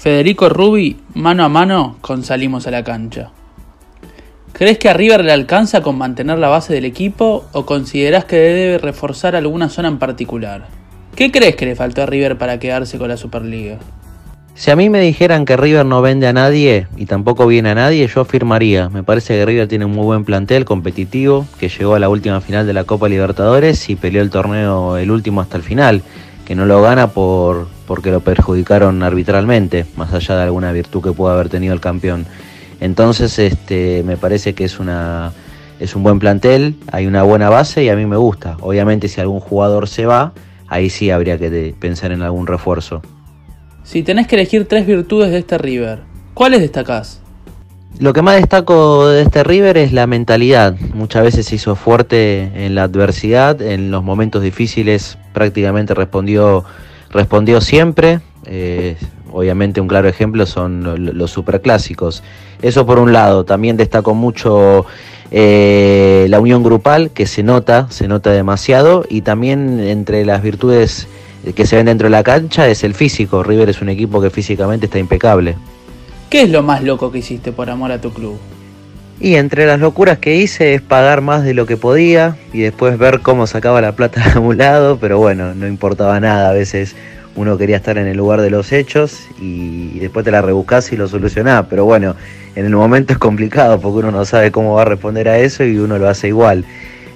Federico Rubi, mano a mano con Salimos a la cancha. ¿Crees que a River le alcanza con mantener la base del equipo o considerás que debe reforzar alguna zona en particular? ¿Qué crees que le faltó a River para quedarse con la Superliga? Si a mí me dijeran que River no vende a nadie y tampoco viene a nadie, yo afirmaría. Me parece que River tiene un muy buen plantel competitivo, que llegó a la última final de la Copa Libertadores y peleó el torneo el último hasta el final, que no lo gana por porque lo perjudicaron arbitralmente, más allá de alguna virtud que pueda haber tenido el campeón. Entonces, este, me parece que es una es un buen plantel, hay una buena base y a mí me gusta. Obviamente, si algún jugador se va, ahí sí habría que pensar en algún refuerzo. Si tenés que elegir tres virtudes de este River, ¿cuáles destacás? Lo que más destaco de este River es la mentalidad. Muchas veces se hizo fuerte en la adversidad, en los momentos difíciles prácticamente respondió, respondió siempre. Eh, obviamente un claro ejemplo son los superclásicos. Eso por un lado. También destaco mucho eh, la unión grupal, que se nota, se nota demasiado. Y también entre las virtudes que se ven dentro de la cancha es el físico. River es un equipo que físicamente está impecable. ¿Qué es lo más loco que hiciste por amor a tu club? Y entre las locuras que hice es pagar más de lo que podía y después ver cómo sacaba la plata de un lado, pero bueno, no importaba nada. A veces uno quería estar en el lugar de los hechos y después te la rebuscás y lo solucionás. Pero bueno, en el momento es complicado porque uno no sabe cómo va a responder a eso y uno lo hace igual.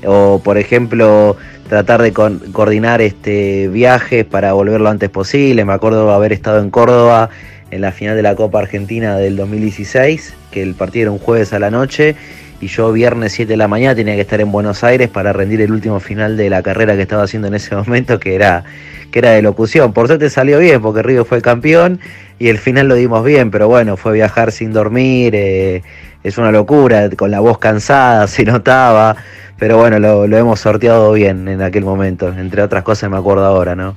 O por ejemplo, tratar de coordinar este viajes para volver lo antes posible. Me acuerdo haber estado en Córdoba en la final de la Copa Argentina del 2016, que el partido era un jueves a la noche y yo viernes 7 de la mañana tenía que estar en Buenos Aires para rendir el último final de la carrera que estaba haciendo en ese momento, que era, que era de locución. Por suerte salió bien, porque Río fue campeón y el final lo dimos bien, pero bueno, fue viajar sin dormir, eh, es una locura, con la voz cansada, se notaba. Pero bueno, lo, hemos sorteado bien en aquel momento. Entre otras cosas me acuerdo ahora, ¿no?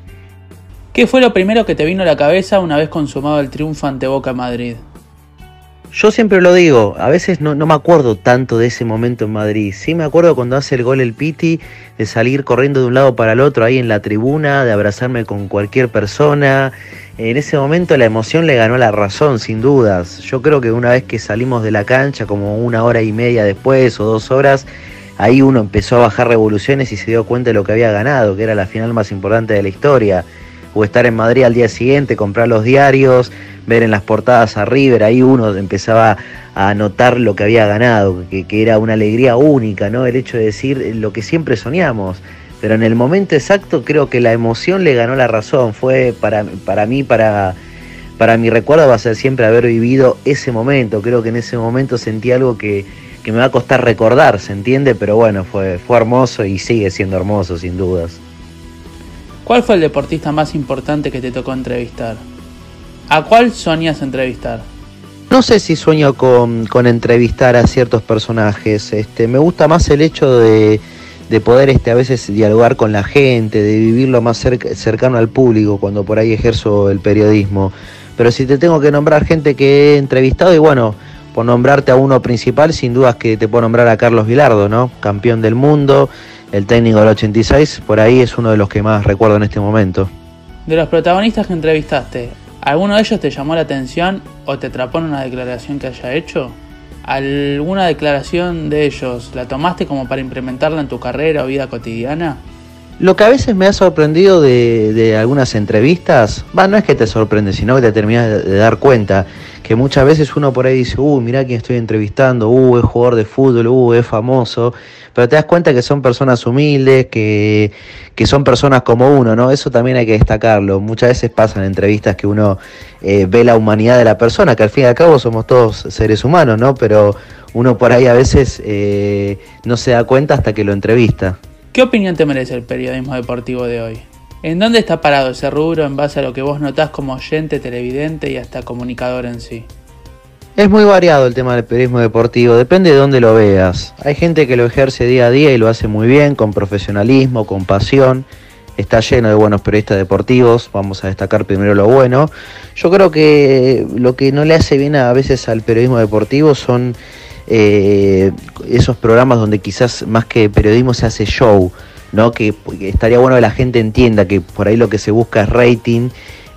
¿Qué fue lo primero que te vino a la cabeza una vez consumado el triunfo ante Boca Madrid? Yo siempre lo digo, a veces no, me acuerdo tanto de ese momento en Madrid. Sí me acuerdo cuando hace el gol el Piti, de salir corriendo de un lado para el otro ahí en la tribuna, de abrazarme con cualquier persona. En ese momento la emoción le ganó la razón, sin dudas. Yo creo que una vez que salimos de la cancha, como una hora y media después o dos horas, ahí uno empezó a bajar revoluciones y se dio cuenta de lo que había ganado, que era la final más importante de la historia. O estar en Madrid al día siguiente, comprar los diarios, ver en las portadas a River, ahí uno empezaba a notar lo que había ganado, que, era una alegría única, ¿no? El hecho de decir lo que siempre soñamos. Pero en el momento exacto creo que la emoción le ganó la razón. Fue para, para mí, para, para mi recuerdo va a ser siempre haber vivido ese momento. Creo que en ese momento sentí algo que, que me va a costar recordar, ¿se entiende? Pero bueno, fue, fue hermoso y sigue siendo hermoso, sin dudas. ¿Cuál fue el deportista más importante que te tocó entrevistar? ¿A cuál soñas entrevistar? No sé si sueño con, entrevistar a ciertos personajes. Este, me gusta más el hecho de, de poder este, a veces dialogar con la gente, de vivirlo más cercano al público cuando por ahí ejerzo el periodismo. Pero si te tengo que nombrar gente que he entrevistado, y bueno, por nombrarte a uno principal, sin dudas que te puedo nombrar a Carlos Vilardo, ¿no? Campeón del mundo, el técnico del 86, por ahí es uno de los que más recuerdo en este momento. De los protagonistas que entrevistaste, ¿alguno de ellos te llamó la atención o te atrapó en una declaración que haya hecho? ¿Alguna declaración de ellos la tomaste como para implementarla en tu carrera o vida cotidiana? Lo que a veces me ha sorprendido de, algunas entrevistas, va, no es que te sorprende, sino que te terminas de, dar cuenta que muchas veces uno por ahí dice, uy, mirá quién estoy entrevistando, uh, es jugador de fútbol, uh, es famoso, pero te das cuenta que son personas humildes, que, que son personas como uno, ¿no? Eso también hay que destacarlo. Muchas veces pasan entrevistas que uno eh, ve la humanidad de la persona, que al fin y al cabo somos todos seres humanos, ¿no? Pero uno por ahí a veces eh, no se da cuenta hasta que lo entrevista. ¿Qué opinión te merece el periodismo deportivo de hoy? ¿En dónde está parado ese rubro en base a lo que vos notás como oyente, televidente y hasta comunicador en sí? Es muy variado el tema del periodismo deportivo, depende de dónde lo veas. Hay gente que lo ejerce día a día y lo hace muy bien, con profesionalismo, con pasión. Está lleno de buenos periodistas deportivos, vamos a destacar primero lo bueno. Yo creo que lo que no le hace bien a veces al periodismo deportivo son eh, esos programas donde quizás más que periodismo se hace show, ¿no? Que, estaría bueno que la gente entienda que por ahí lo que se busca es rating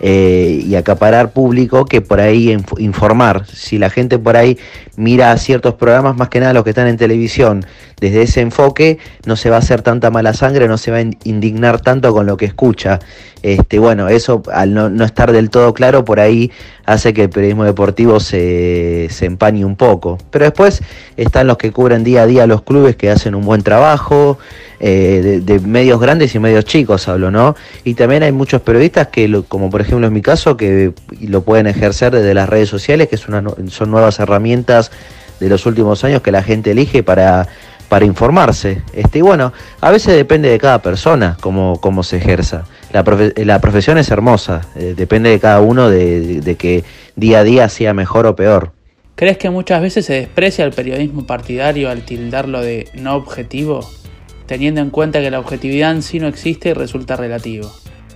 eh, y acaparar público que por ahí informar. Si la gente por ahí mira ciertos programas, más que nada los que están en televisión, desde ese enfoque no se va a hacer tanta mala sangre, no se va a indignar tanto con lo que escucha. Este, bueno, eso al no, estar del todo claro, por ahí hace que el periodismo deportivo se, se empañe un poco. Pero después están los que cubren día a día los clubes que hacen un buen trabajo, eh, de, medios grandes y medios chicos hablo, ¿no? Y también hay muchos periodistas que, como por ejemplo en mi caso, que lo pueden ejercer desde las redes sociales, que son nuevas herramientas de los últimos años que la gente elige para, para informarse. Este, y bueno, a veces depende de cada persona cómo, cómo se ejerza. La, la profesión es hermosa, eh, depende de cada uno de, de que día a día sea mejor o peor. ¿Crees que muchas veces se desprecia el periodismo partidario al tildarlo de no objetivo? teniendo en cuenta que la objetividad en sí no existe y resulta relativo.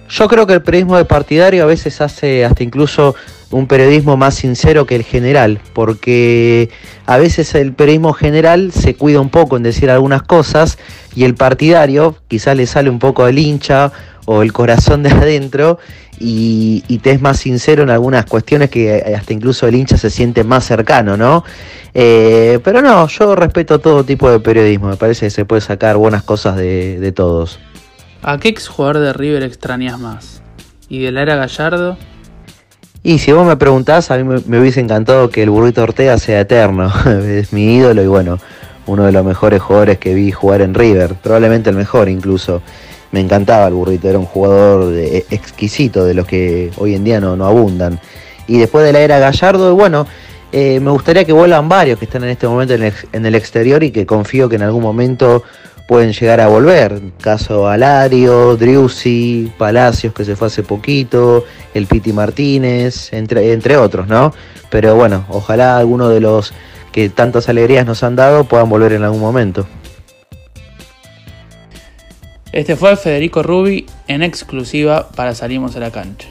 Yo creo que el periodismo de partidario a veces hace hasta incluso un periodismo más sincero que el general, porque a veces el periodismo general se cuida un poco en decir algunas cosas y el partidario quizás le sale un poco del hincha o el corazón de adentro y, te es más sincero en algunas cuestiones que hasta incluso el hincha se siente más cercano, ¿no? Eh, pero no, yo respeto todo tipo de periodismo, me parece que se puede sacar buenas cosas de, todos. ¿A qué exjugador de River extrañas más? ¿Y de la era Gallardo? Y si vos me preguntás, a mí me, hubiese encantado que el burrito Ortega sea eterno. es mi ídolo y bueno, uno de los mejores jugadores que vi jugar en River, probablemente el mejor incluso me encantaba el burrito, era un jugador exquisito de los que hoy en día no, no abundan. Y después de la era Gallardo, bueno, eh, me gustaría que vuelvan varios que están en este momento en el, exterior y que confío que en algún momento pueden llegar a volver. Caso Alario, Driussi, Palacios que se fue hace poquito, el Piti Martínez, entre, entre otros, ¿no? Pero bueno, ojalá alguno de los que tantas alegrías nos han dado puedan volver en algún momento. Este fue Federico Rubi en exclusiva para Salimos a la Cancha.